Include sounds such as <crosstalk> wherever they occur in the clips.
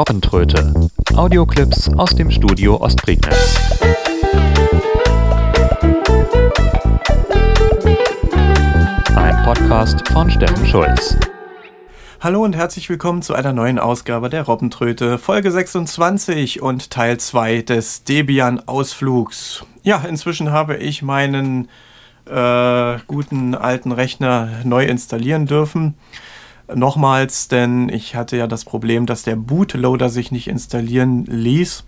Robbentröte. Audioclips aus dem Studio Ostprignitz. Ein Podcast von Steffen Schulz. Hallo und herzlich willkommen zu einer neuen Ausgabe der Robbentröte, Folge 26 und Teil 2 des Debian-Ausflugs. Ja, inzwischen habe ich meinen äh, guten alten Rechner neu installieren dürfen. Nochmals, denn ich hatte ja das Problem, dass der Bootloader sich nicht installieren ließ.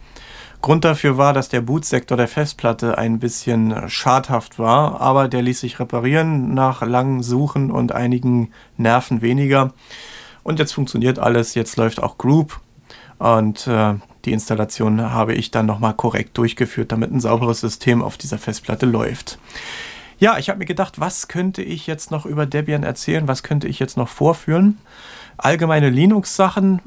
Grund dafür war, dass der Bootsektor der Festplatte ein bisschen schadhaft war, aber der ließ sich reparieren nach langem Suchen und einigen Nerven weniger. Und jetzt funktioniert alles, jetzt läuft auch Group und äh, die Installation habe ich dann nochmal korrekt durchgeführt, damit ein sauberes System auf dieser Festplatte läuft. Ja, ich habe mir gedacht, was könnte ich jetzt noch über Debian erzählen? Was könnte ich jetzt noch vorführen? Allgemeine Linux-Sachen,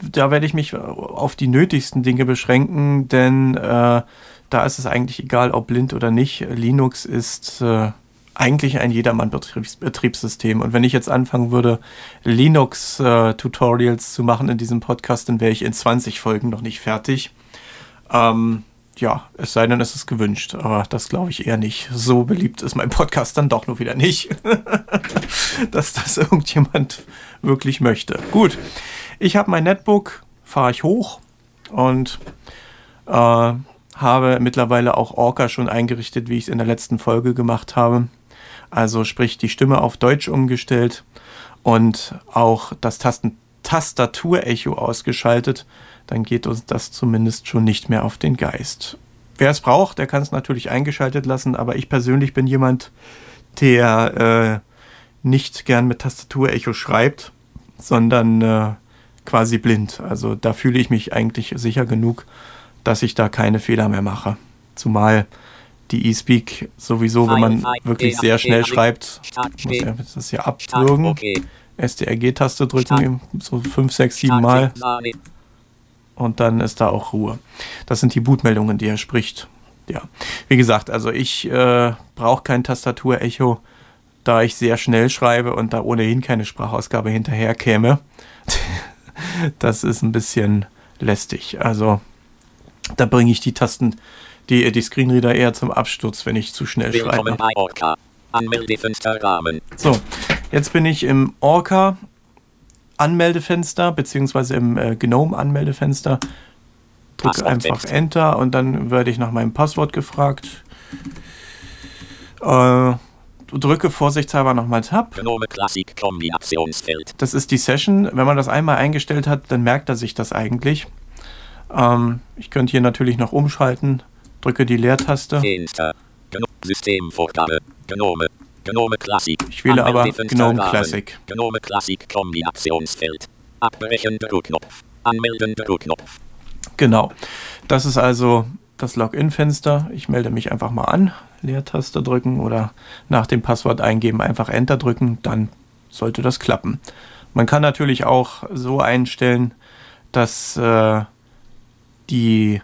da werde ich mich auf die nötigsten Dinge beschränken, denn äh, da ist es eigentlich egal, ob blind oder nicht. Linux ist äh, eigentlich ein Jedermann-Betriebssystem. Und wenn ich jetzt anfangen würde, Linux-Tutorials äh, zu machen in diesem Podcast, dann wäre ich in 20 Folgen noch nicht fertig. Ähm, ja, es sei denn, es ist gewünscht, aber das glaube ich eher nicht. So beliebt ist mein Podcast dann doch nur wieder nicht, <laughs> dass das irgendjemand wirklich möchte. Gut, ich habe mein Netbook, fahre ich hoch und äh, habe mittlerweile auch Orca schon eingerichtet, wie ich es in der letzten Folge gemacht habe. Also sprich die Stimme auf Deutsch umgestellt und auch das Tasten Tastaturecho ausgeschaltet, dann geht uns das zumindest schon nicht mehr auf den Geist. Wer es braucht, der kann es natürlich eingeschaltet lassen, aber ich persönlich bin jemand, der äh, nicht gern mit Tastaturecho schreibt, sondern äh, quasi blind. Also da fühle ich mich eigentlich sicher genug, dass ich da keine Fehler mehr mache. Zumal die eSpeak sowieso, wenn man wirklich sehr schnell schreibt, muss er das hier abwürgen. STRG-Taste drücken, so 5, 6, 7 Mal. Und dann ist da auch Ruhe. Das sind die Bootmeldungen, die er spricht. Ja, wie gesagt, also ich äh, brauche kein Tastaturecho, da ich sehr schnell schreibe und da ohnehin keine Sprachausgabe hinterher käme. <laughs> das ist ein bisschen lästig. Also da bringe ich die Tasten, die, die Screenreader eher zum Absturz, wenn ich zu schnell schreibe. So, Jetzt bin ich im Orca Anmeldefenster, beziehungsweise im äh, GNOME Anmeldefenster. Drücke einfach Enter und dann werde ich nach meinem Passwort gefragt. Äh, drücke vorsichtshalber nochmal Tab. GNOME Classic Kombinationsfeld. Das ist die Session. Wenn man das einmal eingestellt hat, dann merkt er sich das eigentlich. Ähm, ich könnte hier natürlich noch umschalten. Drücke die Leertaste. Systemvorgabe. GNOME Gnome Classic. Ich wähle aber Gnome Classic. Gnome Classic Kombinationsfeld. Abbrechen Druckknopf. Anmelden Druckknopf. Genau. Das ist also das Login-Fenster. Ich melde mich einfach mal an. Leertaste drücken oder nach dem Passwort eingeben einfach Enter drücken. Dann sollte das klappen. Man kann natürlich auch so einstellen, dass äh, die,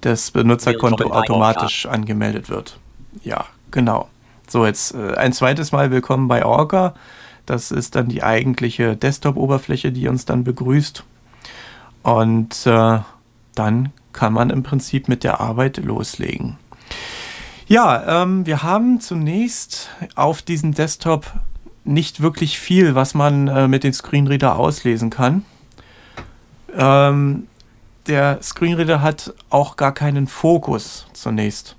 das Benutzerkonto automatisch angemeldet wird. Ja, genau. So, jetzt äh, ein zweites Mal willkommen bei Orca. Das ist dann die eigentliche Desktop-Oberfläche, die uns dann begrüßt. Und äh, dann kann man im Prinzip mit der Arbeit loslegen. Ja, ähm, wir haben zunächst auf diesem Desktop nicht wirklich viel, was man äh, mit dem Screenreader auslesen kann. Ähm, der Screenreader hat auch gar keinen Fokus zunächst.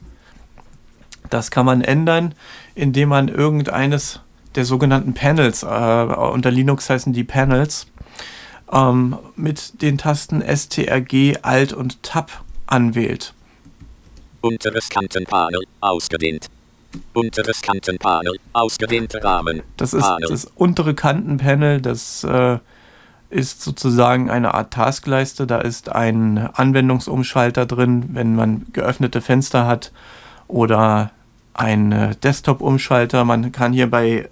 Das kann man ändern, indem man irgendeines der sogenannten Panels, äh, unter Linux heißen die Panels, ähm, mit den Tasten STRG, Alt und Tab anwählt. Unteres Kantenpanel ausgedehnt. Unteres Kantenpanel ausgedehnter Rahmen. Das ist Panel. das untere Kantenpanel, das äh, ist sozusagen eine Art Taskleiste. Da ist ein Anwendungsumschalter drin, wenn man geöffnete Fenster hat oder ein äh, Desktop-Umschalter. Man kann hier bei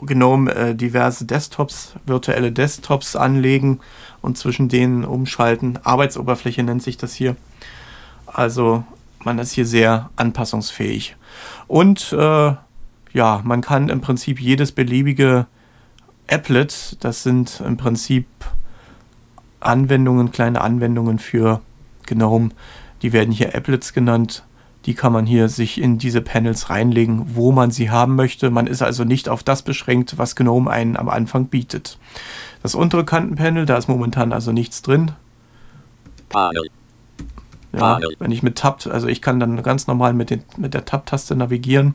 GNOME äh, diverse Desktops, virtuelle Desktops anlegen und zwischen denen umschalten. Arbeitsoberfläche nennt sich das hier. Also man ist hier sehr anpassungsfähig. Und äh, ja, man kann im Prinzip jedes beliebige Applet, das sind im Prinzip Anwendungen, kleine Anwendungen für GNOME. Die werden hier Applets genannt. Die kann man hier sich in diese Panels reinlegen, wo man sie haben möchte. Man ist also nicht auf das beschränkt, was GNOME einen am Anfang bietet. Das untere Kantenpanel, da ist momentan also nichts drin. Panel. Ja, wenn ich mit Tab, also ich kann dann ganz normal mit, den, mit der Tab-Taste navigieren,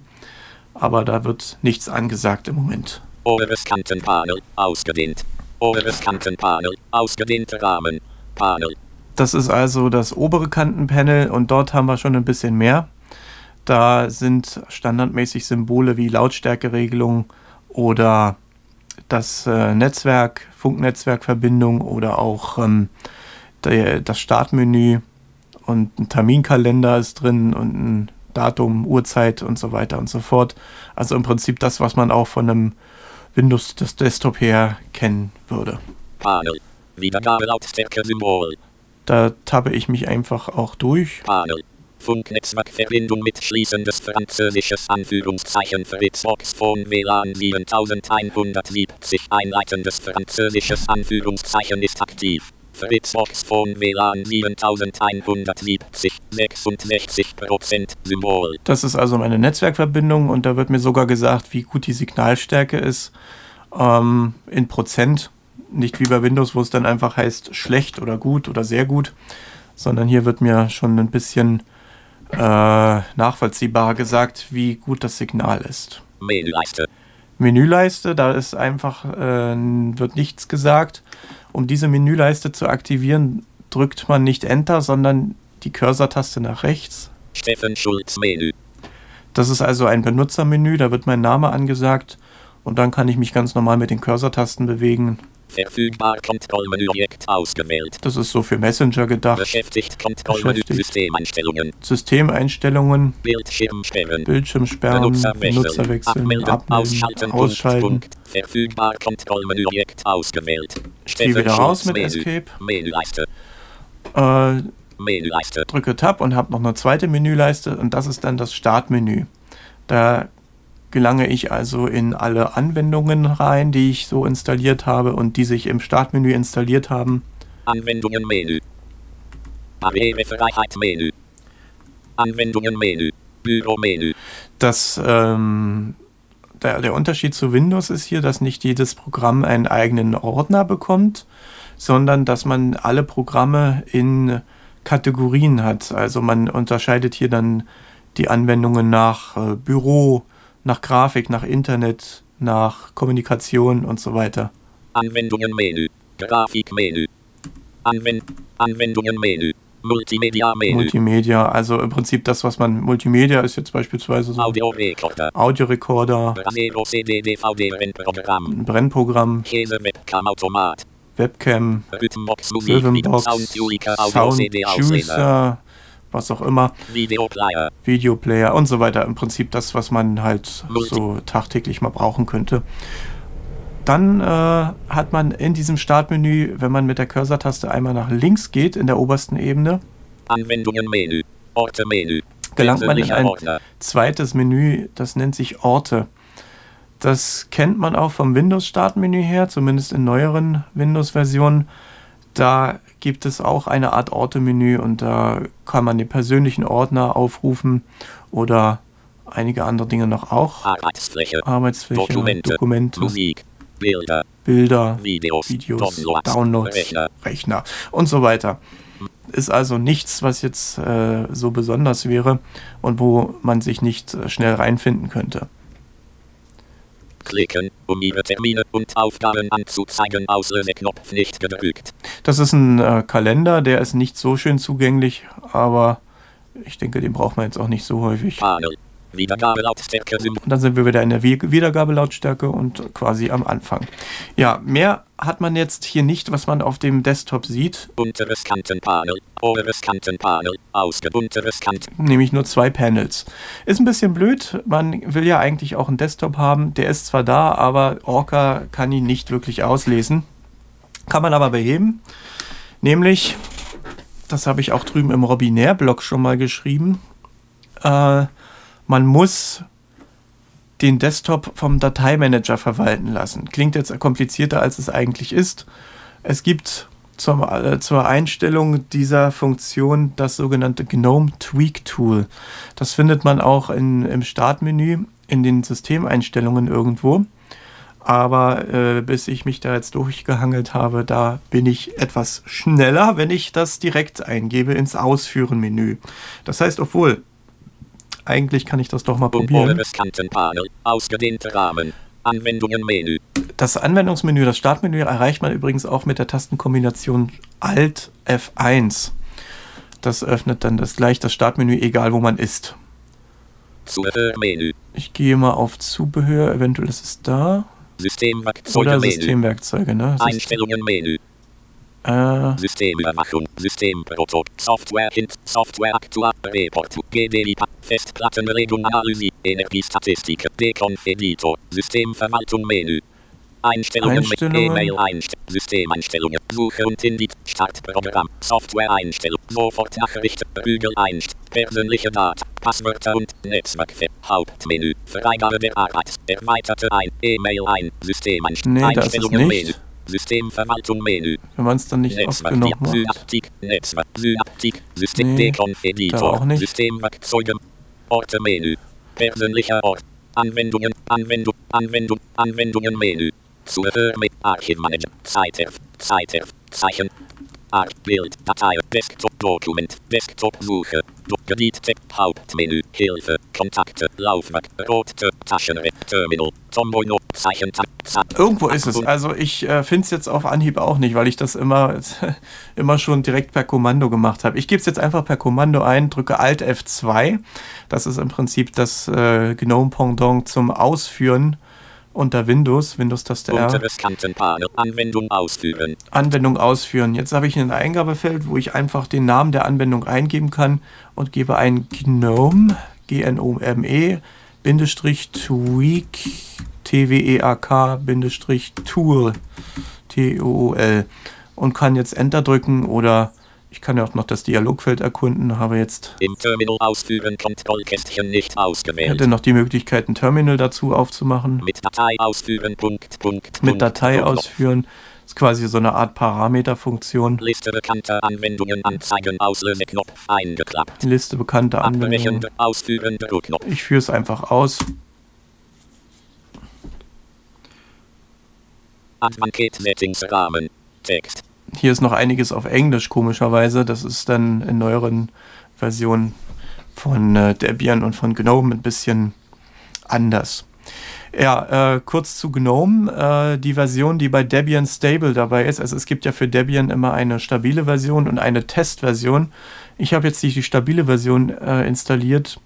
aber da wird nichts angesagt im Moment. Oberes Kantenpanel, ausgedehnt. Oberes Kantenpanel, ausgedehnter Rahmen, Panel. Das ist also das obere Kantenpanel und dort haben wir schon ein bisschen mehr. Da sind standardmäßig Symbole wie Lautstärkeregelung oder das äh, Netzwerk, Funknetzwerkverbindung oder auch ähm, der, das Startmenü und ein Terminkalender ist drin und ein Datum, Uhrzeit und so weiter und so fort. Also im Prinzip das, was man auch von einem Windows Desktop her kennen würde. Wiedergabe Lautstärke Symbol. Da tappe ich mich einfach auch durch. Panel. Funknetzwerkverbindung mit schließendes französisches Anführungszeichen Fritzbox von WLAN 7170 einleitendes französisches Anführungszeichen ist aktiv. Fritzbox von WLAN 7170 66% Symbol. Das ist also meine Netzwerkverbindung und da wird mir sogar gesagt, wie gut die Signalstärke ist ähm, in Prozent. Nicht wie bei Windows, wo es dann einfach heißt schlecht oder gut oder sehr gut, sondern hier wird mir schon ein bisschen äh, nachvollziehbar gesagt, wie gut das Signal ist. Menüleiste. Menüleiste, da ist einfach, äh, wird nichts gesagt. Um diese Menüleiste zu aktivieren, drückt man nicht Enter, sondern die Cursor-Taste nach rechts. Steffen Schulz Menü. Das ist also ein Benutzermenü, da wird mein Name angesagt und dann kann ich mich ganz normal mit den Cursor-Tasten bewegen. Verfügbar Kontrollmenü-Objekt ausgewählt. Das ist so für Messenger gedacht. Beschäftigt Kontrollmenü Systemeinstellungen. Systemeinstellungen. Bildschirm sperren. Bildschirm sperren. Benutzer Benutzer wechseln. Abmelden. Abmelden. Ausschalten. Ausschalten. Punkt, Punkt. Verfügbar Kontrollmenü-Objekt ausgewählt. Ich gehe wieder raus mit Menü. Escape. Menüleiste. Äh, Menüleiste. drücke Tab und habe noch eine zweite Menüleiste und das ist dann das Startmenü. Da gelange ich also in alle Anwendungen rein, die ich so installiert habe und die sich im Startmenü installiert haben. Anwendungen Menü. Barrierefreiheit Menü. Anwendungen Menü. Büro Menü. Das, ähm, der, der Unterschied zu Windows ist hier, dass nicht jedes Programm einen eigenen Ordner bekommt, sondern dass man alle Programme in Kategorien hat. Also man unterscheidet hier dann die Anwendungen nach äh, Büro, nach Grafik, nach Internet, nach Kommunikation und so weiter. Anwendungen Menü. Grafikmenü. Anwend Anwendungen Menü. Multimedia Menü. Multimedia, also im Prinzip das, was man Multimedia ist jetzt beispielsweise so Audiorekorder. Audiorekorder, CD DVD Rennprogramm. ein Brennprogramm, Käse Webcam Automat. Webcam, Rhythmbox Rhythmbox, Sound Tuner Audio CD Ausleser. Soundjuicer, was auch immer, Videoplayer. Videoplayer und so weiter. Im Prinzip das, was man halt so tagtäglich mal brauchen könnte. Dann äh, hat man in diesem Startmenü, wenn man mit der Cursor-Taste einmal nach links geht, in der obersten Ebene, Anwendungen Menü. Orte Menü. gelangt man in ein Ordner. zweites Menü, das nennt sich Orte. Das kennt man auch vom Windows-Startmenü her, zumindest in neueren Windows-Versionen. Da gibt es auch eine Art Orte-Menü und da kann man den persönlichen Ordner aufrufen oder einige andere Dinge noch auch. Arbeitsfläche. Arbeitsfläche, Dokumente. Dokumente, Musik. Bilder. Bilder, Videos. Videos, Downloads. Downloads, Rechner. Rechner und so weiter. Ist also nichts, was jetzt äh, so besonders wäre und wo man sich nicht äh, schnell reinfinden könnte. Klicken, um Ihre Termine und Aufgaben anzuzeigen. Auslöseknopf nicht gedrückt. Das ist ein äh, Kalender, der ist nicht so schön zugänglich, aber ich denke, den braucht man jetzt auch nicht so häufig. Panel. Wiedergabe Lautstärke Symbol. Und dann sind wir wieder in der Wie- Wiedergabelautstärke und quasi am Anfang. Ja, mehr hat man jetzt hier nicht, was man auf dem Desktop sieht, Unteres Kantenpanel. Oberes Kantenpanel. Ausge. Unteres Kanten. nämlich nur zwei Panels. Ist ein bisschen blöd, man will ja eigentlich auch einen Desktop haben, der ist zwar da, aber Orca kann ihn nicht wirklich auslesen. Kann man aber beheben, nämlich, das habe ich auch drüben im Robinär-Blog schon mal geschrieben, äh, man muss den Desktop vom Dateimanager verwalten lassen. Klingt jetzt komplizierter, als es eigentlich ist. Es gibt zur, äh, zur Einstellung dieser Funktion das sogenannte GNOME Tweak Tool. Das findet man auch in, im Startmenü in den Systemeinstellungen irgendwo. Aber äh, bis ich mich da jetzt durchgehangelt habe, da bin ich etwas schneller, wenn ich das direkt eingebe ins Ausführen-Menü. Das heißt, obwohl, eigentlich kann ich das doch mal probieren. Ausgedehnter Rahmen. Anwendungen Menü. Das Anwendungsmenü, das Startmenü erreicht man übrigens auch mit der Tastenkombination Alt F1. Das öffnet dann das gleich das Startmenü, egal wo man ist. Zubehörmenü. Ich gehe mal auf Zubehör, eventuell ist es da. Systemwerkzeuge Oder Systemwerkzeuge, ne? Einstellungen Menü. Äh, Systemüberwachung, Systemprotokoll, Software Hint, Software Aktuar, Report, GDI, Festplattenregung, Analyse, Energiestatistik, Deconf Editor, Systemverwaltung Menü. Einstellungen, Einstellungen. E-Mail Einstellungen, Systemeinstellungen, Suche und Indit, Startprogramm, Software-Einstellung, Sofortnachricht, Bügel Einstellungen, persönliche Daten, Passwörter und Netzwerk, Hauptmenü, Freigabe der Arbeit, erweiterte ein, E-Mail ein, Systemeinstellungen, Nee, Einstellungen. Menü, Systemverwaltung Menü, wenn man es dann nicht oft genug macht. Synaptik, Netzwerk, Synaptik, System Nee, auch nicht. Systemwerkzeuge, Orte Menü, persönlicher Ort, Anwendungen, Anwendung, Anwendung, Anwendungen Menü, Zuhör mit Archivmanager, Zeiterf, Zeiterf, Zeichen, Art, Bild, Datei, Desktop, Dokument, Desktop, Suche, Do- Gebiet, Hauptmenü, Hilfe, Kontakte, Laufwerk, Rote, Taschenrechner, Terminal, Tomboino, Zeichen, Irgendwo ist es. Also ich äh, finde es jetzt auf Anhieb auch nicht, weil ich das immer, <laughs> immer schon direkt per Kommando gemacht habe. Ich gebe es jetzt einfach per Kommando ein, drücke Alt F2. Das ist im Prinzip das äh, GNOME-Pendant zum Ausführen unter Windows, Windows-Taste R. Unteres Kantenpanel, Anwendung ausführen, Anwendung ausführen. Jetzt habe ich ein Eingabefeld, wo ich einfach den Namen der Anwendung eingeben kann und gebe ein GNOME, G-N-O-M-E, Bindestrich Tweak, T-W-E-A-K, Bindestrich Tool, T-O-O-L und kann jetzt Enter drücken oder ich kann ja auch noch das Dialogfeld erkunden, habe jetzt im Terminal ausführen, Kontrollkästchen nicht ausgewählt. hätte noch die Möglichkeit, ein Terminal dazu aufzumachen. Mit Datei ausführen, Punkt, Punkt, Mit Datei Punkt, ausführen. ist quasi so eine Art Parameterfunktion. Liste bekannter Anwendungen anzeigen, Auslöseknopf eingeklappt. Liste bekannter Anwendungen. Ausführen, Druckknopf. Ich führe es einfach aus. Advanced Settings Rahmen. Text. Hier ist noch einiges auf Englisch, komischerweise. Das ist dann in neueren Versionen von äh, Debian und von GNOME ein bisschen anders. Ja, äh, kurz zu GNOME. Äh, die Version, die bei Debian Stable dabei ist, also es gibt ja für Debian immer eine stabile Version und eine Testversion. Ich habe jetzt die, die stabile Version äh, installiert,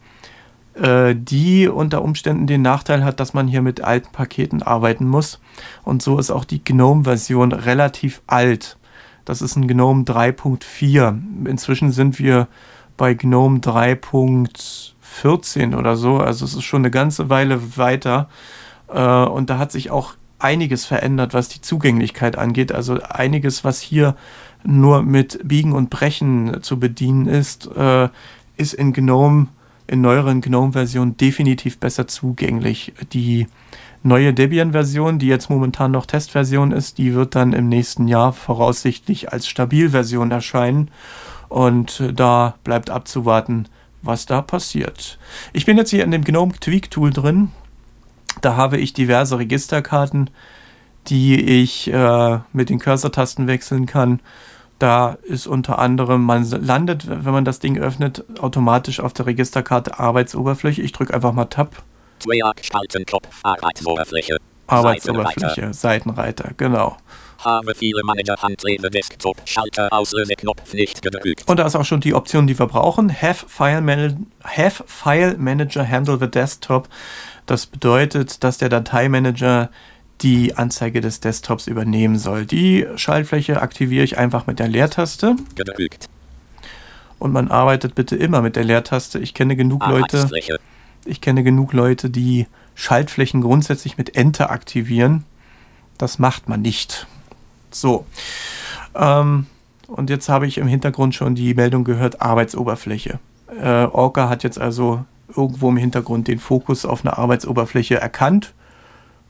äh, die unter Umständen den Nachteil hat, dass man hier mit alten Paketen arbeiten muss. Und so ist auch die GNOME-Version relativ alt. Das ist ein GNOME 3.4. Inzwischen sind wir bei GNOME 3.14 oder so. Also es ist schon eine ganze Weile weiter. Äh, und da hat sich auch einiges verändert, was die Zugänglichkeit angeht. Also einiges, was hier nur mit Biegen und Brechen zu bedienen ist, äh, ist in GNOME, in neueren GNOME-Versionen definitiv besser zugänglich. Die neue Debian-Version, die jetzt momentan noch Testversion ist, die wird dann im nächsten Jahr voraussichtlich als Stabilversion erscheinen. Und äh, da bleibt abzuwarten, was da passiert. Ich bin jetzt hier in dem GNOME Tweak Tool drin. Da habe ich diverse Registerkarten, die ich äh, mit den Cursor-Tasten wechseln kann. Da ist unter anderem, man landet, wenn man das Ding öffnet, automatisch auf der Registerkarte Arbeitsoberfläche. Ich drücke einfach mal Tab. Tweak Spaltenknopf, Arbeitsoberfläche. Arbeitsoberfläche, Seitenreiter, genau. Habe viele Manager Handlebe Desktop Schalter Auslöseknopf nicht gedrückt. Und da ist auch schon die Option, die wir brauchen. Have File, Man Have File Manager Handle the Desktop. Das bedeutet, dass der Dateimanager die Anzeige des Desktops übernehmen soll. Die Schaltfläche aktiviere ich einfach mit der Leertaste. Gedrückt. Und man arbeitet bitte immer mit der Leertaste. Ich kenne genug Leute, Arbeitsfläche. Ich kenne genug Leute, die Schaltflächen grundsätzlich mit Enter aktivieren. Das macht man nicht. So. Ähm, und jetzt habe ich im Hintergrund schon die Meldung gehört, Arbeitsoberfläche. Äh, Orca hat jetzt also irgendwo im Hintergrund den Fokus auf eine Arbeitsoberfläche erkannt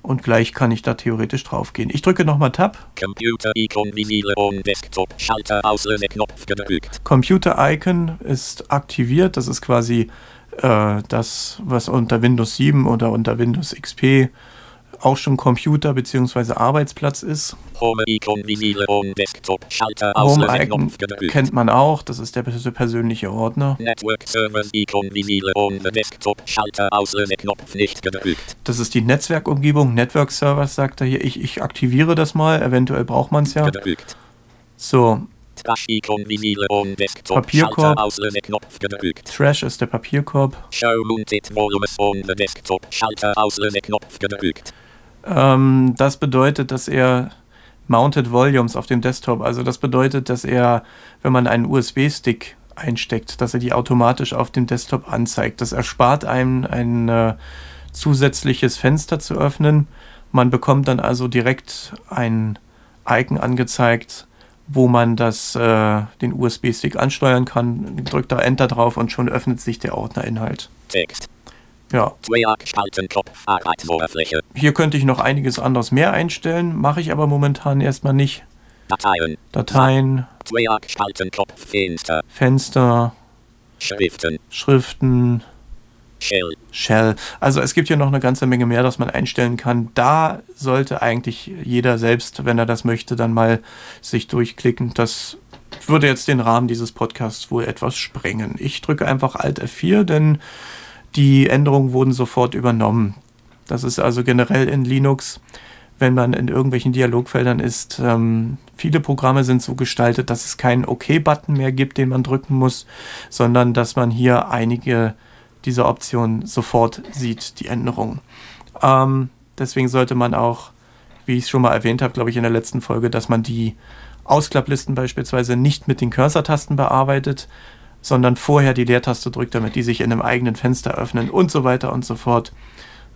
Und gleich kann ich da theoretisch drauf gehen. Ich drücke nochmal Tab. Computer-Icon visible on Desktop. Schalter Auslöseknopf gedrückt. Computer-Icon ist aktiviert. Das ist quasi äh, das, was unter Windows 7 oder unter Windows XP auch schon Computer bzw. Arbeitsplatz ist. Home-Icon visible on Desktop. Schalter Home-Icon kennt man auch, das ist der persönliche Ordner. Network Servers Icon visible on the Desktop. Schalter Auslöseknopf nicht gedrückt. Das ist die Netzwerkumgebung. Network Servers sagt er hier. Ich, ich aktiviere das mal, eventuell braucht man es ja. Gedrückt. So, Trash-Icon visible on Desktop. Papierkorb. Auslöseknopf gedrückt. Trash ist der Papierkorb. Show Mounted Volumes on the Desktop. Schalter Auslöseknopf gedrückt. Ähm, das bedeutet, dass er Mounted Volumes auf dem Desktop, also das bedeutet, dass er, wenn man einen USB-Stick einsteckt, dass er die automatisch auf dem Desktop anzeigt. Das erspart einem ein äh, zusätzliches Fenster zu öffnen. Man bekommt dann also direkt ein Icon angezeigt, wo man das, äh, den USB-Stick ansteuern kann. Drückt da Enter drauf und schon öffnet sich der Ordnerinhalt. Text. Ja. Hier könnte ich noch einiges anderes mehr einstellen, mache ich aber momentan erstmal nicht. Dateien. Dateien. Fenster. Fenster. Schriften. Schriften. Shell. Shell. Also es gibt hier noch eine ganze Menge mehr, das man einstellen kann. Da sollte eigentlich jeder selbst, wenn er das möchte, dann mal sich durchklicken. Das würde jetzt den Rahmen dieses Podcasts wohl etwas sprengen. Ich drücke einfach Alt F4, denn die Änderungen wurden sofort übernommen. Das ist also generell in Linux, wenn man in irgendwelchen Dialogfeldern ist, ähm, viele Programme sind so gestaltet, dass es keinen OK-Button mehr gibt, den man drücken muss, sondern dass man hier einige dieser Optionen sofort sieht, die Änderungen. Ähm, deswegen sollte man auch, wie ich es schon mal erwähnt habe, glaube ich, in der letzten Folge, dass man die Ausklapplisten beispielsweise nicht mit den Cursor-Tasten bearbeitet, sondern vorher die Leertaste drückt, damit die sich in einem eigenen Fenster öffnen und so weiter und so fort.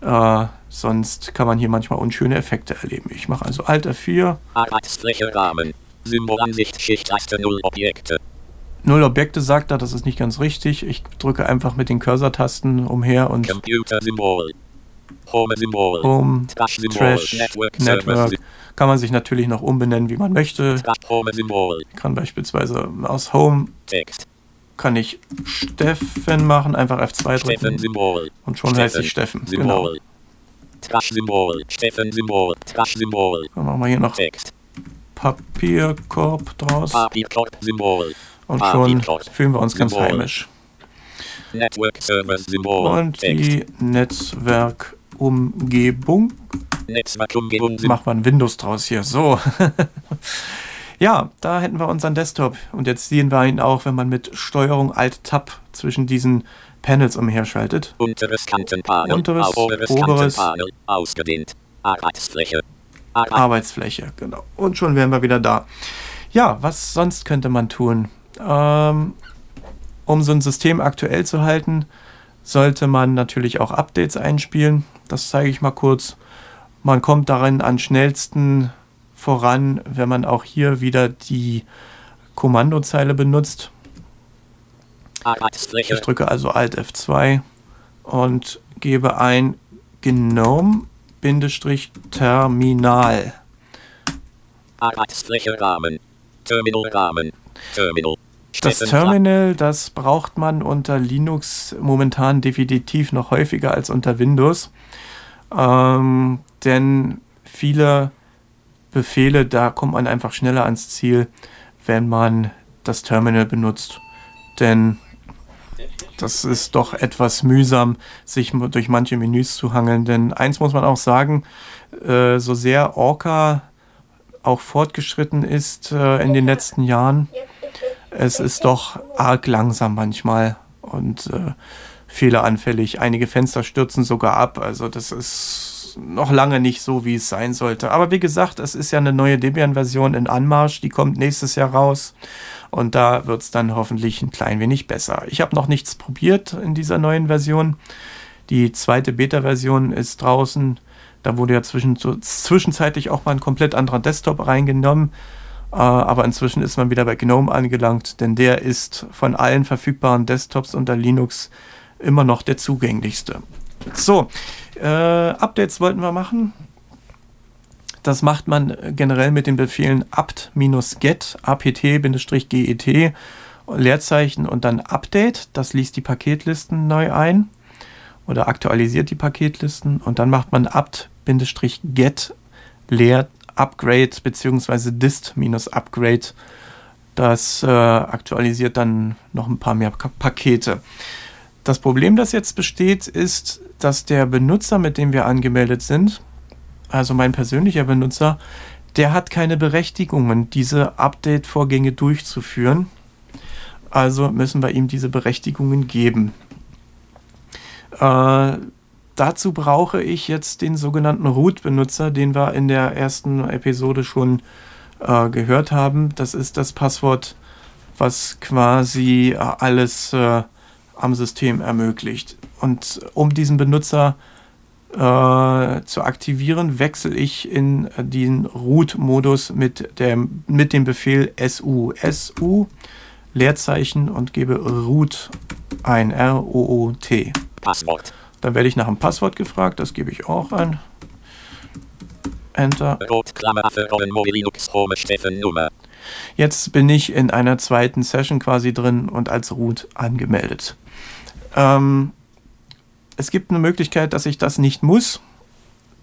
Äh, sonst kann man hier manchmal unschöne Effekte erleben. Ich mache also Alt F4. Arbeitsfläche Rahmen. Symbolansicht Schichttaste 0 Objekte. Null Objekte sagt er, das ist nicht ganz richtig. Ich drücke einfach mit den Cursor-Tasten umher und. Computer-Symbol. Home-Symbol. Home, Trash-Symbol. Trash, Network. Network. Kann man sich natürlich noch umbenennen, wie man möchte. Home-Symbol. Kann beispielsweise aus Home Text. Kann ich Steffen machen, einfach F2 drücken und schon heißt ich Steffen. Genau. Symbol. Trash-Symbol. Steffen-Symbol. Trash-Symbol. Dann machen wir hier noch Text. Papierkorb draus Papierkorb-Symbol. und schon fühlen wir uns ganz Symbol. heimisch. Network-Server-Symbol. Und Text. die Netzwerkumgebung Netzwerkumgebung. macht man Windows draus hier. So. <laughs> ja, da hätten wir unseren Desktop. Und jetzt sehen wir ihn auch, wenn man mit Steuerung Alt-Tab zwischen diesen Panels umherschaltet. Unteres Kantenpanel. Unteres, oberes, oberes. Kantenpanel. Ausgedehnt. Arbeitsfläche. Arbeit. Arbeitsfläche, genau. Und schon wären wir wieder da. Ja, was sonst könnte man tun? Ähm, um so ein System aktuell zu halten, sollte man natürlich auch Updates einspielen. Das zeige ich mal kurz. Man kommt darin am schnellsten voran, wenn man auch hier wieder die Kommandozeile benutzt. Ich drücke also Alt F2 und gebe ein Gnome-Terminal. Das Terminal, das braucht man unter Linux momentan definitiv noch häufiger als unter Windows. Ähm, denn viele Befehle, da kommt man einfach schneller ans Ziel, wenn man das Terminal benutzt. Denn das ist doch etwas mühsam, sich durch manche Menüs zu hangeln. Denn eins muss man auch sagen, äh, so sehr Orca auch fortgeschritten ist äh, in den letzten Jahren, es ist doch arg langsam manchmal und äh, fehleranfällig. Einige Fenster stürzen sogar ab. Also das ist noch lange nicht so, wie es sein sollte. Aber wie gesagt, es ist ja eine neue Debian-Version in Anmarsch. Die kommt nächstes Jahr raus. Und da wird es dann hoffentlich ein klein wenig besser. Ich habe noch nichts probiert in dieser neuen Version. Die zweite Beta-Version ist draußen. Da wurde ja zwischenzeitlich auch mal ein komplett anderer Desktop reingenommen. Äh, aber inzwischen ist man wieder bei GNOME angelangt, denn der ist von allen verfügbaren Desktops unter Linux immer noch der zugänglichste. So, äh, Updates wollten wir machen. Das macht man generell mit den Befehlen apt-get, apt-get, Leerzeichen und dann Update. Das liest die Paketlisten neu ein oder aktualisiert die Paketlisten und dann macht man apt-get leer Upgrade bzw. dist-upgrade. Das äh, aktualisiert dann noch ein paar mehr Pakete. Das Problem, das jetzt besteht, ist, dass der Benutzer, mit dem wir angemeldet sind, also mein persönlicher Benutzer, der hat keine Berechtigungen, diese Update-Vorgänge durchzuführen. Also müssen wir ihm diese Berechtigungen geben. Äh, dazu brauche ich jetzt den sogenannten Root-Benutzer, den wir in der ersten Episode schon äh, gehört haben. Das ist das Passwort, was quasi äh, alles äh, am System ermöglicht. Und um diesen Benutzer äh, zu aktivieren, wechsle ich in den Root-Modus mit, mit dem Befehl su. su Leerzeichen und gebe root ein. R-O-O-T. Passwort. Dann werde ich nach einem Passwort gefragt, das gebe ich auch ein. Enter. Jetzt bin ich in einer zweiten Session quasi drin und als Root angemeldet. Ähm, es gibt eine Möglichkeit, dass ich das nicht muss.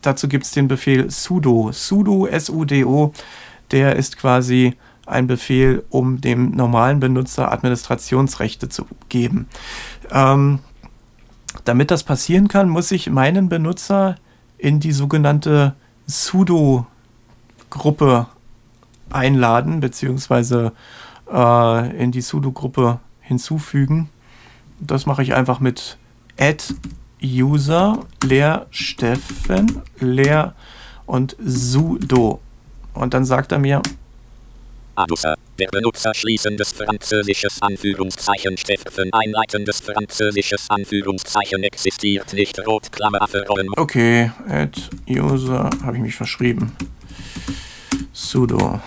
Dazu gibt es den Befehl sudo. Sudo, S-U-D-O, der ist quasi ein Befehl, um dem normalen Benutzer Administrationsrechte zu geben. Ähm, damit das passieren kann, muss ich meinen Benutzer in die sogenannte sudo-Gruppe einladen, beziehungsweise äh, in die sudo-Gruppe hinzufügen. Das mache ich einfach mit add user leer Steffen leer und sudo. Und dann sagt er mir, Adusa. Der Benutzer schließendes französisches Anführungszeichen Steffen einleitendes französisches Anführungszeichen existiert nicht. Rot Klammer Rollen. Okay, add user habe ich mich verschrieben. Sudo.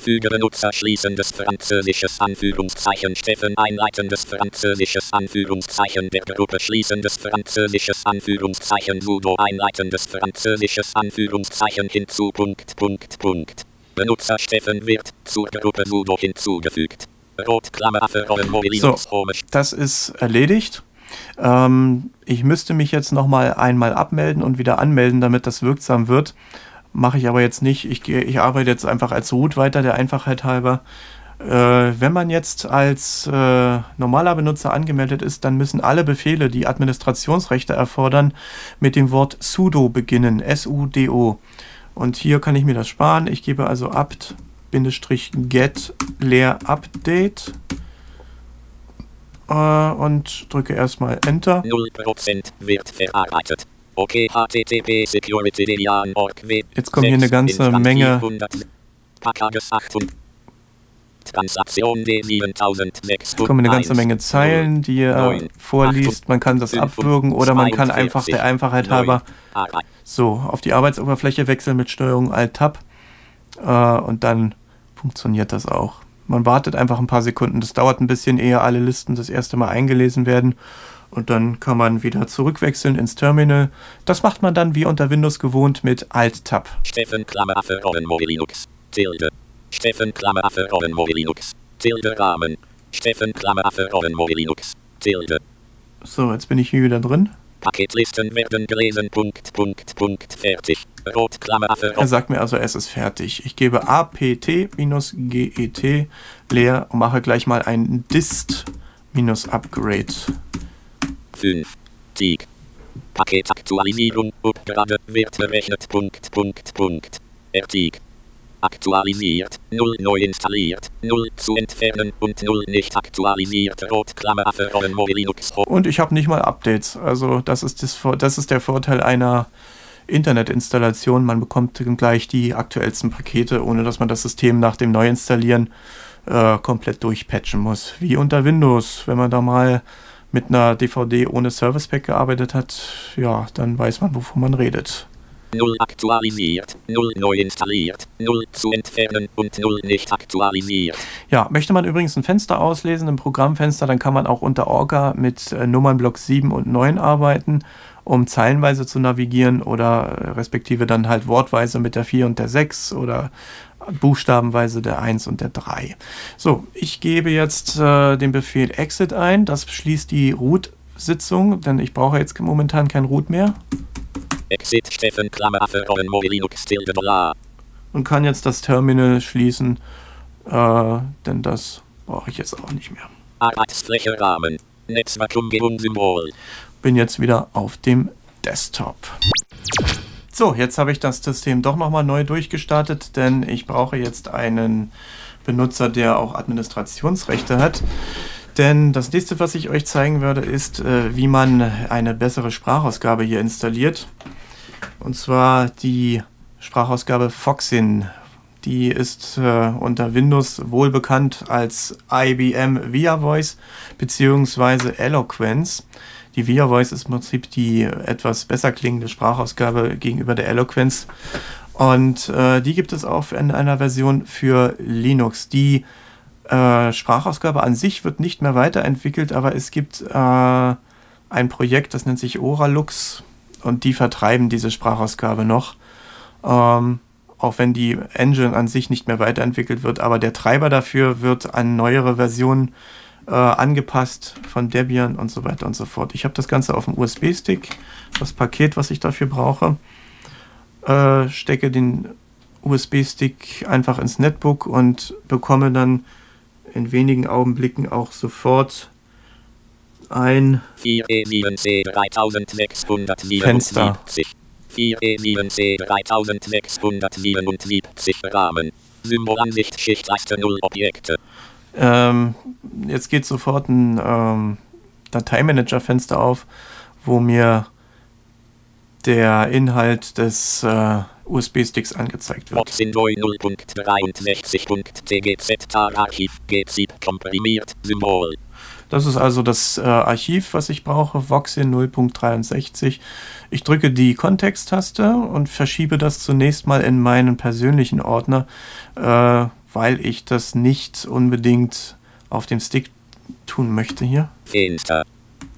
Füge Benutzer schließendes französisches Anführungszeichen Steffen einleitendes französisches Anführungszeichen der Gruppe schließendes französisches Anführungszeichen Sudo einleitendes französisches Anführungszeichen hinzu Punkt Punkt Punkt. Benutzer Steffen wird zur Gruppe Sudo hinzugefügt. Rotklammer für So, das ist erledigt. Ähm, ich müsste mich jetzt nochmal einmal abmelden und wieder anmelden, damit das wirksam wird. Mache ich aber jetzt nicht. Ich, ich arbeite jetzt einfach als Root weiter, der Einfachheit halber. Äh, wenn man jetzt als äh, normaler Benutzer angemeldet ist, dann müssen alle Befehle, die Administrationsrechte erfordern, mit dem Wort sudo beginnen. S-U-D-O. Und hier kann ich mir das sparen. Ich gebe also apt-get leer update äh, und drücke erstmal Enter. 0% wird verarbeitet. Okay, HTTP Security Jetzt kommen hier eine ganze Menge. Transaktion D7600. kommen eine ganze Menge Zeilen, die er vorliest. Man kann das abwürgen oder man kann einfach der Einfachheit halber so auf die Arbeitsoberfläche wechseln mit Steuerung Alt-Tab äh, und dann funktioniert das auch. Man wartet einfach ein paar Sekunden. Das dauert ein bisschen, ehe alle Listen das erste Mal eingelesen werden. Und dann kann man wieder zurückwechseln ins Terminal. Das macht man dann wie unter Windows gewohnt mit Alt-Tab. Steffen Klammer für Linux. Tilde. Steffen Klammer für Linux. Tilde Rahmen. Steffen Klammer für Linux. Tilde. So, jetzt bin ich hier wieder drin. Paketlisten werden gelesen. Punkt, Punkt, Punkt, fertig. Rot, Klammer für Er sagt mir also, es ist fertig. Ich gebe apt-get leer und mache gleich mal ein dist-upgrade. 5. Sieg. Paketaktualisierung. Upgrade wird berechnet. Punkt, Punkt, Punkt. Ertieg. Aktualisiert. 0 neu installiert. 0 zu entfernen und 0 nicht aktualisiert. Rot Klammer für Linux. Und ich habe nicht mal Updates. Also das ist, das, das ist der Vorteil einer Internetinstallation. Man bekommt gleich die aktuellsten Pakete, ohne dass man das System nach dem Neuinstallieren äh, komplett durchpatchen muss. Wie unter Windows. Wenn man da mal mit einer DVD ohne Service Pack gearbeitet hat, ja, dann weiß man, wovon man redet. 0 aktualisiert, 0 neu installiert, 0 zu entfernen und 0 nicht aktualisiert. Ja, möchte man übrigens ein Fenster auslesen, ein Programmfenster, dann kann man auch unter Orga mit äh, Nummernblock 7 und 9 arbeiten um zeilenweise zu navigieren oder respektive dann halt wortweise mit der 4 und der 6 oder buchstabenweise der 1 und der 3. So, ich gebe jetzt äh, den Befehl exit ein. Das schließt die Root-Sitzung, denn ich brauche jetzt momentan kein Root mehr. Exit Steffen Klammer Linux tilde Dollar. Und kann jetzt das Terminal schließen, äh, denn das brauche ich jetzt auch nicht mehr. Arbeitsfläche Rahmen. Netzwerkumgebung Symbol. Bin jetzt wieder auf dem Desktop. So, jetzt habe ich das System doch nochmal neu durchgestartet, denn ich brauche jetzt einen Benutzer, der auch Administrationsrechte hat. Denn das nächste, was ich euch zeigen werde, ist, äh, wie man eine bessere Sprachausgabe hier installiert. Und zwar die Sprachausgabe Foxin. Die ist äh, unter Windows wohl bekannt als IBM Via Voice bzw. Eloquence. Die Via Voice ist im Prinzip die etwas besser klingende Sprachausgabe gegenüber der Eloquence. Und äh, die gibt es auch in einer Version für Linux. Die äh, Sprachausgabe an sich wird nicht mehr weiterentwickelt, aber es gibt äh, ein Projekt, das nennt sich Oralux und die vertreiben diese Sprachausgabe noch. Ähm, auch wenn die Engine an sich nicht mehr weiterentwickelt wird, aber der Treiber dafür wird an neuere Versionen äh, angepasst von Debian und so weiter und so fort. Ich habe das Ganze auf dem USB-Stick, das Paket, was ich dafür brauche, äh, stecke den USB-Stick einfach ins Netbook und bekomme dann in wenigen Augenblicken auch sofort ein Fenster. 4E7C 3677 Rahmen. Symbolansicht Schichtleiste 0 Objekte. Ähm, jetzt geht sofort ein ähm, Dateimanager-Fenster auf, wo mir der Inhalt des äh, USB-Sticks angezeigt wird. 0.63.tgz Tar-Archiv G7 komprimiert Symbol. Das ist also das äh, Archiv, was ich brauche, Voxin 0.63. Ich drücke die Kontexttaste und verschiebe das zunächst mal in meinen persönlichen Ordner, äh, weil ich das nicht unbedingt auf dem Stick tun möchte hier. Insta.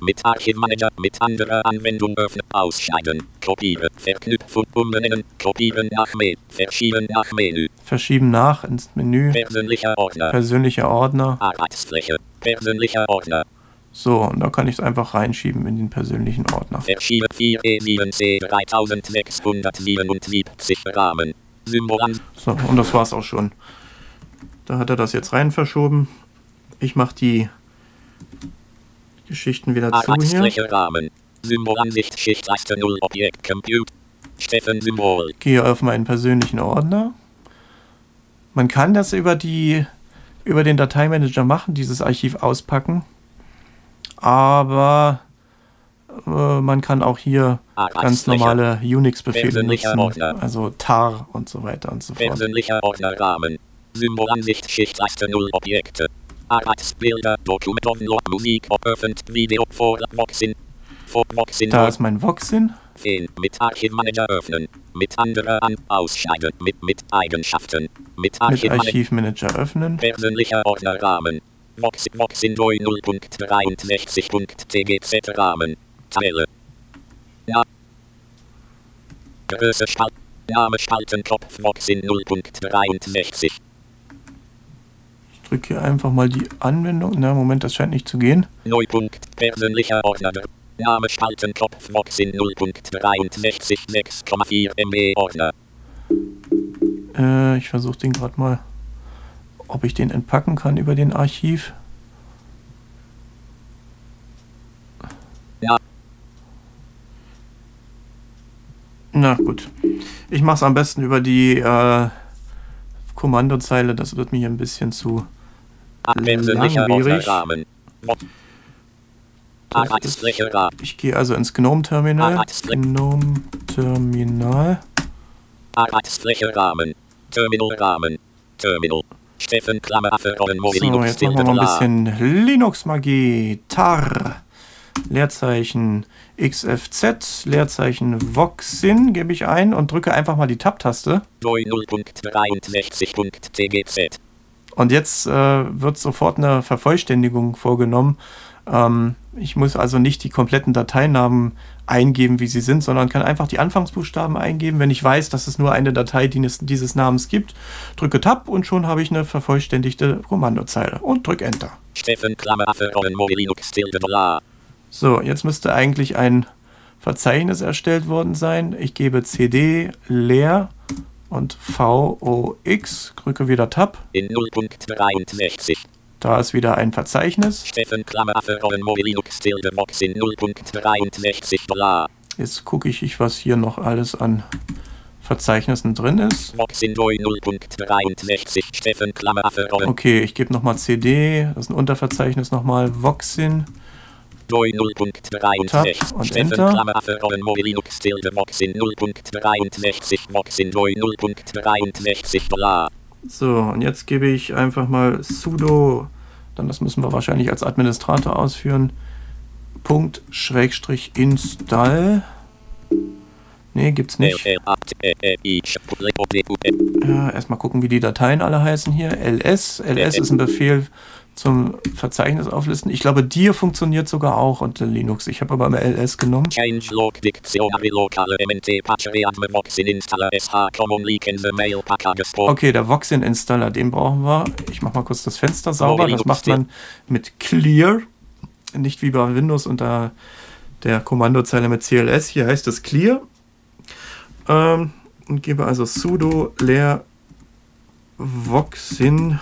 Mit Archivmanager, mit anderer Anwendung öffnen, ausscheiden, kopieren, verknüpfen, umbenennen, kopieren nach Menü, verschieben nach Menü. Verschieben nach ins Menü. Persönlicher Ordner. Persönlicher Ordner. Arbeitsfläche. Persönlicher Ordner. So, und da kann ich es einfach reinschieben in den persönlichen Ordner. Verschiebe 4E7C 3677 Rahmen. Symbol an. So, und das war's auch schon. Da hat er das jetzt rein verschoben. Ich mache die Geschichten wieder zu hier. Rahmen. Symbolansicht Schichtleiste 0 Objekt Compute. Steffen Symbol. Gehe auf meinen persönlichen Ordner. Man kann das über die über den Dateimanager machen, dieses Archiv auspacken. Aber äh, man kann auch hier ganz normale Unix-Befehle nutzen, also tar und so weiter und so fort. Persönlicher Ordnerrahmen. Symbolansicht Schichtleiste 0 Objekte. Arbeitsbilder, Dokument, Download, Musik, öffnet, Video, vor Voxin. Vor Voxin. Da ist mein Voxin. In, mit Archivmanager öffnen. Mit anderer an, ausscheiden. Mit, mit Eigenschaften. Mit, Archiv mit Archivmanager öffnen. Persönlicher Ordnerrahmen. Voxin, Voxin 0.63.tgz Rahmen. Teile. Ja. Größe Spalt. Name Spaltenkopf Voxin 0.63 drücke hier einfach mal die Anwendung. Na, Moment, das scheint nicht zu gehen. Neupunkt, persönlicher Ordner. Name Spaltenkopf Voxin 0.63 6,4 MB Ordner. Äh, ich versuche den gerade mal, ob ich den entpacken kann über den Archiv. Ja. Na gut. Ich mache es am besten über die äh, Kommandozeile. Das wird mir ein bisschen zu langwierig. Ist, ich gehe also ins GNOME-Terminal. GNOME-Terminal. Rahmen. Terminal Rahmen. Terminal. Steffen Klammer für So, jetzt machen wir mal ein bisschen Linux-Magie. Tar. Leerzeichen XFZ, Leerzeichen Voxin gebe ich ein und drücke einfach mal die Tab-Taste. 0.63.tgz. Und jetzt äh, wird sofort eine Vervollständigung vorgenommen. Ähm, ich muss also nicht die kompletten Dateinamen eingeben, wie sie sind, sondern kann einfach die Anfangsbuchstaben eingeben. Wenn ich weiß, dass es nur eine Datei dieses Namens gibt, drücke Tab und schon habe ich eine vervollständigte Kommandozeile und drücke Enter. Steffen Klammer So, jetzt müsste eigentlich ein Verzeichnis erstellt worden sein. Ich gebe cd leer und VOX, drücke wieder Tab. In 0.63. Da ist wieder ein Verzeichnis. Steffen Klammeraffe Linux Tildemox in 0.63 Dollar. Jetzt gucke ich, was hier noch alles an Verzeichnissen drin ist. Okay, ich gebe nochmal CD, das ist ein Unterverzeichnis nochmal, Voxin. Tab und Enter. So, und jetzt gebe ich einfach mal sudo, dann das müssen wir wahrscheinlich als Administrator ausführen, Punkt Schrägstrich install. Ne, gibt's nicht. Ja, erstmal gucken, wie die Dateien alle heißen hier. ls. ls ist ein Befehl zum Verzeichnis auflisten. Ich glaube, dir funktioniert sogar auch unter Linux. Ich habe aber mal ls genommen. Okay, der Voxin Installer, den brauchen wir. Ich mache mal kurz das Fenster sauber. Das macht man mit Clear. Nicht wie bei Windows unter der Kommandozeile mit CLS. Hier heißt es Clear. Ähm, und gebe also sudo leer voxin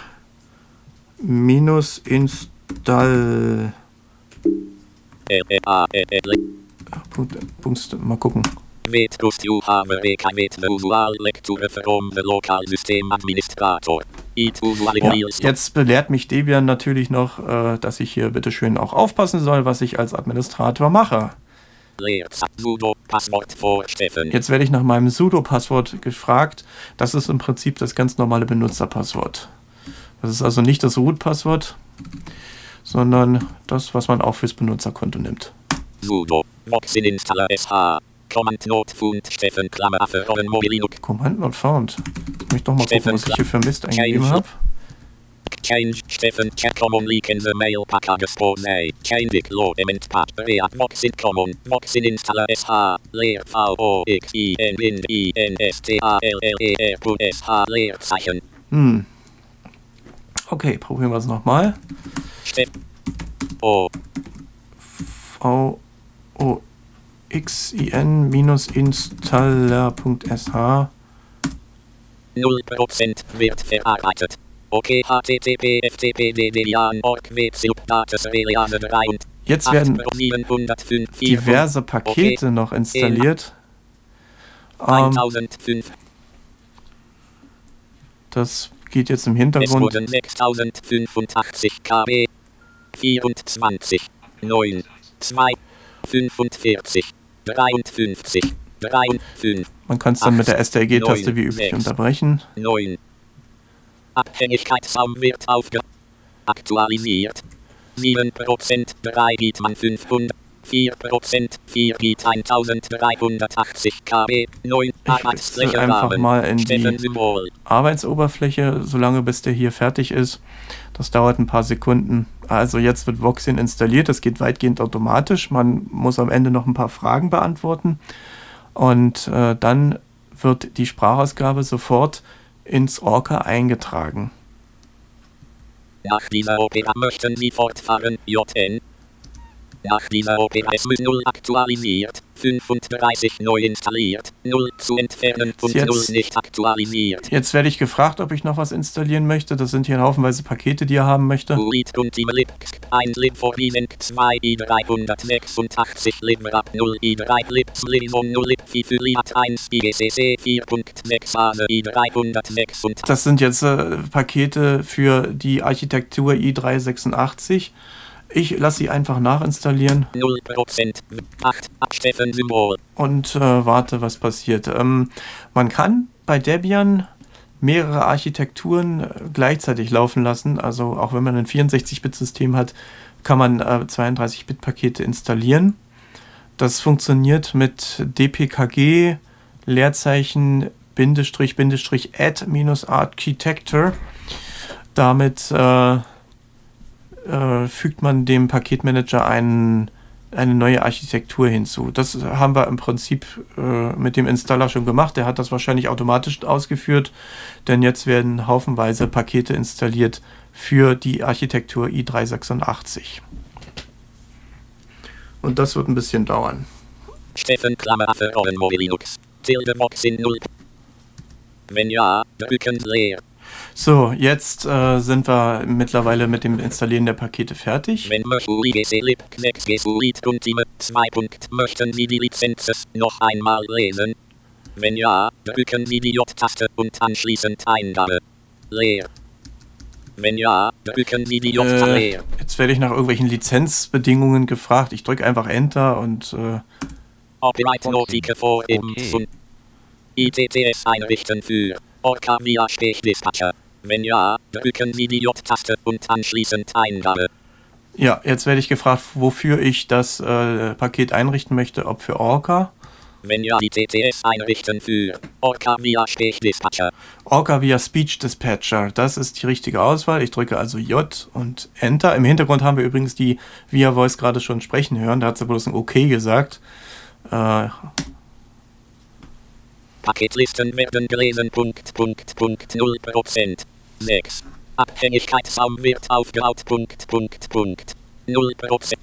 minus install. Punkt, Punkt, mal gucken. Ja, jetzt belehrt mich Debian natürlich noch, äh, dass ich hier bitte schön auch aufpassen soll, was ich als Administrator mache. Jetzt werde ich nach meinem Sudo-Passwort gefragt. Das ist im Prinzip das ganz normale Benutzerpasswort. Das ist also nicht das Root-Passwort, sondern das, was man auch fürs Benutzerkonto nimmt. Sudo, Voxin installer SH, Command Not Found, Steffen Klammer für Mobilinux. Command Not Found. Ich möchte doch mal gucken, was ich hier für Mist eingegeben habe. Change Steffen check common leak in the mail package expose change it load element pack react voxin common voxin installer sh layer v o x i n i n s t a l l e r s h layer Zeichen. Hm, Okay, probieren wir es nochmal. O. V O X I N minus installer.sh 0% wird verarbeitet. Okay, HTTP, FTP, DDIAN, org, Dates, 3 und Jetzt werden diverse Pakete okay. noch installiert. Ähm, das geht jetzt im Hintergrund. Es wurden 6085 KB, 24, 9, 2, 45, 53, 3, 5. Man kann es dann mit der STRG-Taste wie üblich 6, unterbrechen. 9. Abhängigkeitsraum wird aufge aktualisiert. 7% 3 geht man 500. 4%, 4 Bit 1380 KB, 9 Arbeitsfläche einfach mal in die Arbeitsoberfläche, solange bis der hier fertig ist. Das dauert ein paar Sekunden. Also jetzt wird Voxin installiert, das geht weitgehend automatisch. Man muss am Ende noch ein paar Fragen beantworten und äh, dann wird die Sprachausgabe sofort ins Orca eingetragen. Nach dieser Opera möchten Sie fortfahren, JN. Nach dieser OPS 0 aktualisiert, 35 neu installiert, 0 zu entfernen und jetzt, 0 nicht aktualisiert. Jetzt werde ich gefragt, ob ich noch was installieren möchte. Das sind hier haufenweise Pakete, die er haben möchte. Read und 1 lib for 2 i 386 lib rap 0 i 3 lib slim 0 lib fifiliat 1 igcc 4.6 i 386. Das sind jetzt äh, Pakete für die Architektur i386. Ich lasse sie einfach nachinstallieren. 0%. 8. Absteffen-Symbol. Und äh, warte, was passiert. Ähm, man kann bei Debian mehrere Architekturen äh, gleichzeitig laufen lassen. Also auch wenn man ein 64-Bit-System hat, kann man äh, 32-Bit-Pakete installieren. Das funktioniert mit dpkg Leerzeichen Bindestrich Bindestrich add minus architecture. Damit äh, äh, fügt man dem Paketmanager einen eine neue Architektur hinzu. Das haben wir im Prinzip äh, mit dem Installer schon gemacht. Der hat das wahrscheinlich automatisch ausgeführt, denn jetzt werden haufenweise Pakete installiert für die Architektur i386. Und das wird ein bisschen dauern. Steffen Klammer für Linux. Tilde in 0. Wenn ja, drücken leer. So, jetzt äh, sind wir mittlerweile mit dem Installieren der Pakete fertig. Wenn möchten Sie die Lizenzen noch einmal lesen? Wenn ja, drücken Sie die J-Taste und anschließend Eingabe. Leer. Wenn ja, drücken Sie die J-Taste äh, Jetzt werde ich nach irgendwelchen Lizenzbedingungen gefragt. Ich drücke einfach Enter und. Äh, Operate Notike vor im ITTS einrichten für Orca via Sprechdispatcher. Wenn ja, drücken Sie die J-Taste und anschließend Eingabe. Ja, jetzt werde ich gefragt, wofür ich das äh, Paket einrichten möchte, ob für Orca. Wenn ja, die TTS einrichten für Orca via Speech Dispatcher. Orca via Speech Dispatcher, das ist die richtige Auswahl. Ich drücke also J und Enter. Im Hintergrund haben wir übrigens die Via Voice gerade schon sprechen hören. Da hat sie bloß ein OK gesagt. Äh, Paketlisten werden gelesen. Punkt, Punkt, Punkt, 0%. 6. Abhängigkeitsraum wird aufgebaut. Punkt, Punkt, Punkt. 0%.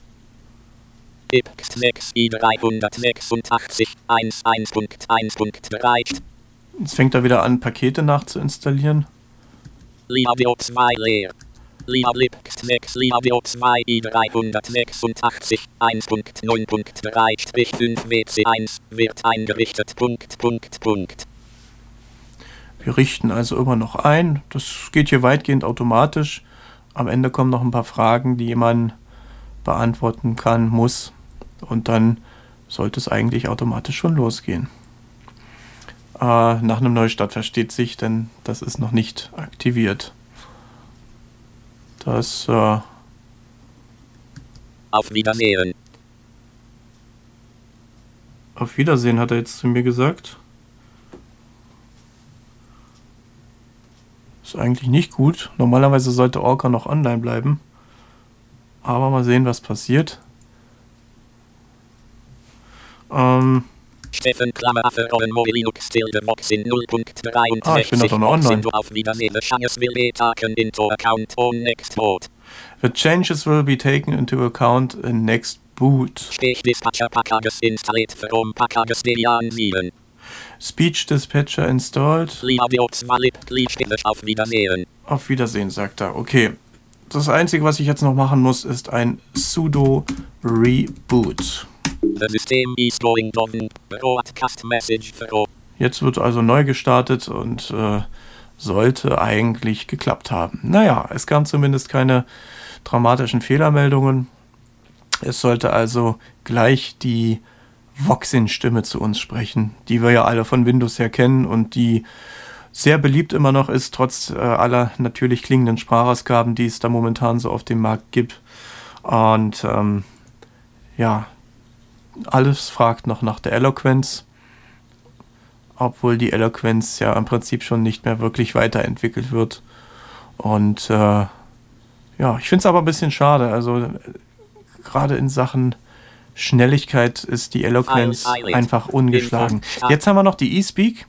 IPX 6 i386 11.1.3. Jetzt fängt er wieder an, Pakete nachzuinstallieren. Liavio 2 leer. Liablipx 6 Liavio 2 i386 1.9.3-5 WC1 wird eingerichtet. Punkt, Punkt, Punkt. Wir richten also immer noch ein. Das geht hier weitgehend automatisch. Am Ende kommen noch ein paar Fragen, die man beantworten kann, muss. Und dann sollte es eigentlich automatisch schon losgehen. Äh, nach einem Neustart versteht sich, denn das ist noch nicht aktiviert. Das. Äh Auf Wiedersehen. Auf Wiedersehen hat er jetzt zu mir gesagt. Ist eigentlich nicht gut. Normalerweise sollte Orca noch online bleiben. Aber mal sehen, was passiert. Ähm. Steffen Klammer für Rollenmore Linux Tilde Vox in 0.63 ah, ich bin doch noch online. auf Wiedersehen Changes will be taken into account on next boot. The changes will be taken into account in next boot. Speech Dispatcher Packages installiert from Packages Debian 7. Speech Dispatcher installed. Auf Wiedersehen. Auf Wiedersehen, sagt er. Okay. Das Einzige, was ich jetzt noch machen muss, ist ein sudo Reboot. Jetzt wird also neu gestartet und äh, sollte eigentlich geklappt haben. Naja, es kam zumindest keine dramatischen Fehlermeldungen. Es sollte also gleich die Voxin-Stimme zu uns sprechen, die wir ja alle von Windows her kennen und die sehr beliebt immer noch ist, trotz äh, aller natürlich klingenden Sprachausgaben, die es da momentan so auf dem Markt gibt. Und ähm, ja, alles fragt noch nach der Eloquenz, obwohl die Eloquenz ja im Prinzip schon nicht mehr wirklich weiterentwickelt wird. Und äh, ja, ich finde es aber ein bisschen schade. Also gerade in Sachen Schnelligkeit ist die Eloquenz einfach ungeschlagen. Jetzt haben wir noch die eSpeak.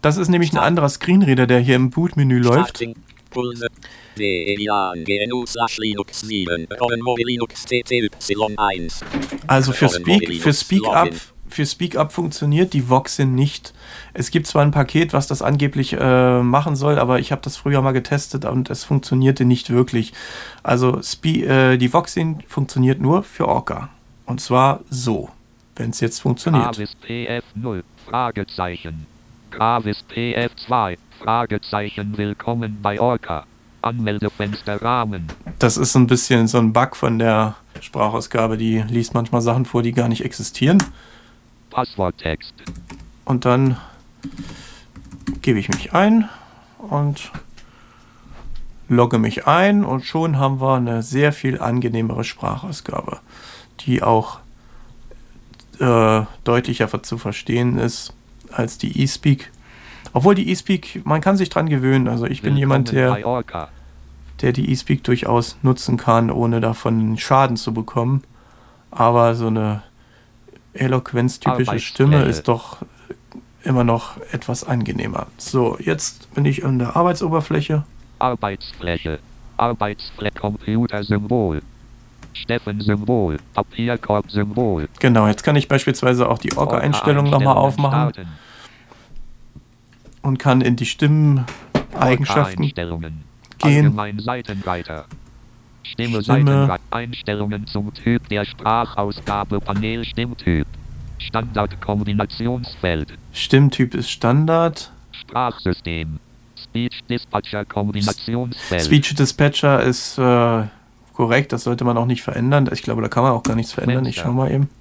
Das ist nämlich ein anderer Screenreader, der hier im Boot-Menü läuft. Also für Speak, für Speak Up, für Speak Up funktioniert die Voxin nicht. Es gibt zwar ein Paket, was das angeblich äh, machen soll, aber ich habe das früher mal getestet und es funktionierte nicht wirklich. Also Spe äh, die Voxin funktioniert nur für Orca. Und zwar so, wenn es jetzt funktioniert. Gravis PF0, Fragezeichen. Gravis PF2, Fragezeichen, willkommen bei Orca. Anmeldefenster Rahmen. Das ist ein bisschen so ein Bug von der Sprachausgabe, die liest manchmal Sachen vor, die gar nicht existieren. Passworttext. Und dann gebe ich mich ein und logge mich ein und schon haben wir eine sehr viel angenehmere Sprachausgabe, die auch äh, deutlicher zu verstehen ist als die eSpeak. Obwohl die eSpeak, man kann sich dran gewöhnen. Also ich bin Willkommen jemand, der, der die eSpeak durchaus nutzen kann, ohne davon Schaden zu bekommen. aber so eine eloquenztypische Stimme ist doch immer noch etwas angenehmer. So, jetzt bin ich an der Arbeitsoberfläche. Arbeitsfläche. Arbeitsfläche Computer-Symbol. Steffen-Symbol. Papierkorb-Symbol. Genau, jetzt kann ich beispielsweise auch die Orga-Einstellung nochmal aufmachen. Starten. Und kann in die Stimmeneigenschaften gehen. Stimme, Stimme. Einstellungen zum Typ der Sprachausgabe Panel Stimmtyp. Standard Kombinationsfeld. Stimmtyp ist Standard. Sprachsystem. Speech Dispatcher Kombinationsfeld. Speech Dispatcher ist äh, korrekt, das sollte man auch nicht verändern. Ich glaube, da kann man auch gar nichts verändern. Ich schau mal eben. Orca einstellen.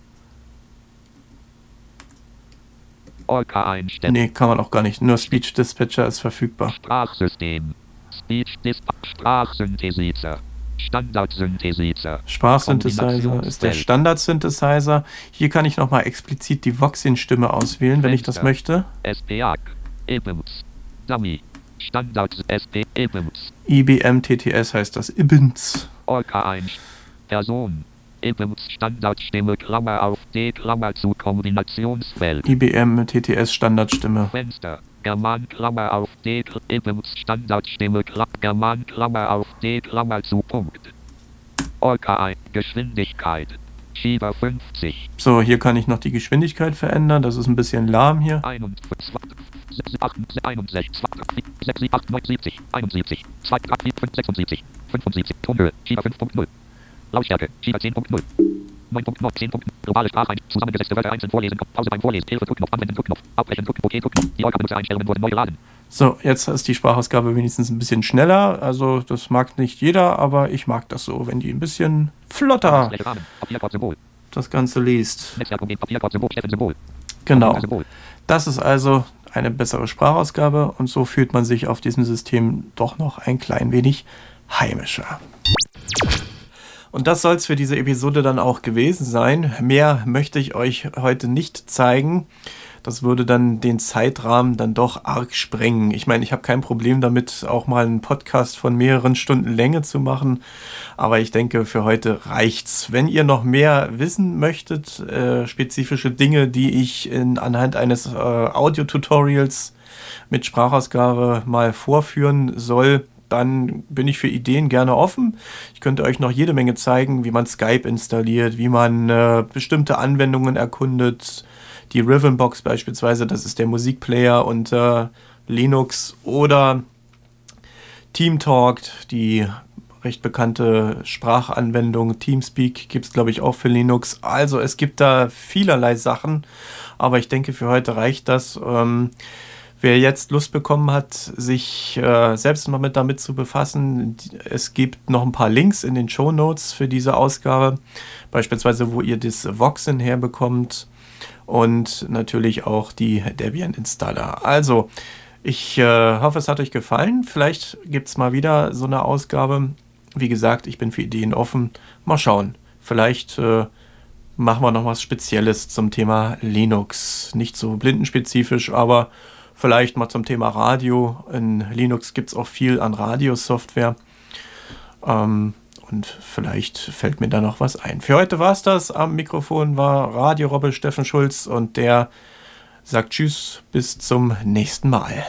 Nee, kann man auch gar nicht. Nur Speech Dispatcher ist verfügbar. Sprachsystem. Speech Dispatcher. Sprachsynthesizer. Standard-Synthesizer. Sprachsynthesizer ist der Standard-Synthesizer. Hier kann ich nochmal explizit die Voxin-Stimme auswählen, wenn ich das möchte. SPAC, IBIMS, Dummy, Standard SP, IBIMS. IBM TTS heißt das, IBIMS. Orca 1, Person, IBIMS Standardstimme, Klammer auf D, Klammer zu Kombinationsfeld. IBM TTS Standardstimme. Fenster. German Klammer auf D Ibims Standardstimme German Klammer auf D Klammer zu Punkt. Orca 1 Geschwindigkeit. Schieber 50. So, hier kann ich noch die Geschwindigkeit verändern. Das ist ein bisschen lahm hier. 61, 61, 76, 78, 71, 76, 75, Tonhöhe, Schieber 5.0. Lautstärke, Schieber 10.0. 9.9, 10 Punkten. Globale Sprache. Zusammengesetzte Wörter einzeln vorlesen. Pause beim Vorlesen. Hilfe Druckknopf. Anwenden Druckknopf. Abbrechen Druck. OK Druckknopf. Die Orga-Benutzereinstellungen wurden neu geladen. So, jetzt ist die Sprachausgabe wenigstens ein bisschen schneller. Also das mag nicht jeder, aber ich mag das so, wenn die ein bisschen flotter das Ganze liest. Genau. Das ist also eine bessere Sprachausgabe und so fühlt man sich auf diesem System doch noch ein klein wenig heimischer. Und das soll es für diese Episode dann auch gewesen sein. Mehr möchte ich euch heute nicht zeigen. Das würde dann den Zeitrahmen dann doch arg sprengen. Ich meine, ich habe kein Problem damit, auch mal einen Podcast von mehreren Stunden Länge zu machen. Aber ich denke, für heute reicht's. Wenn ihr noch mehr wissen möchtet, äh, spezifische Dinge, die ich in, anhand eines äh, Audio-Tutorials mit Sprachausgabe mal vorführen soll, dann bin ich für Ideen gerne offen. Ich könnte euch noch jede Menge zeigen, wie man Skype installiert, wie man äh, bestimmte Anwendungen erkundet. Die Rhythmbox beispielsweise, das ist der Musikplayer unter Linux oder TeamTalk, die recht bekannte Sprachanwendung. Teamspeak gibt es, glaube ich, auch für Linux. Also es gibt da vielerlei Sachen, aber ich denke, für heute reicht das. Ähm, Wer jetzt Lust bekommen hat, sich äh, selbst mal mit damit zu befassen, es gibt noch ein paar Links in den Show Notes für diese Ausgabe, beispielsweise wo ihr das Voxen herbekommt und natürlich auch die Debian Installer. Also, ich äh, hoffe, es hat euch gefallen. Vielleicht gibt es mal wieder so eine Ausgabe. Wie gesagt, ich bin für Ideen offen. Mal schauen. Vielleicht äh, machen wir noch was Spezielles zum Thema Linux. Nicht so blindenspezifisch, aber Vielleicht mal zum Thema Radio. In Linux gibt es auch viel an Radiosoftware. Ähm, und vielleicht fällt mir da noch was ein. Für heute war es das. Am Mikrofon war Radio Robbe Steffen Schulz und der sagt Tschüss, bis zum nächsten Mal.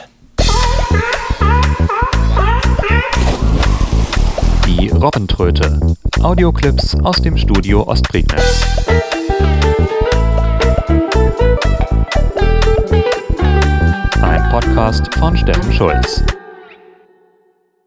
Die Robbentröte. Audioclips aus dem Studio Ostprignitz. Podcast von Steffen Schulz.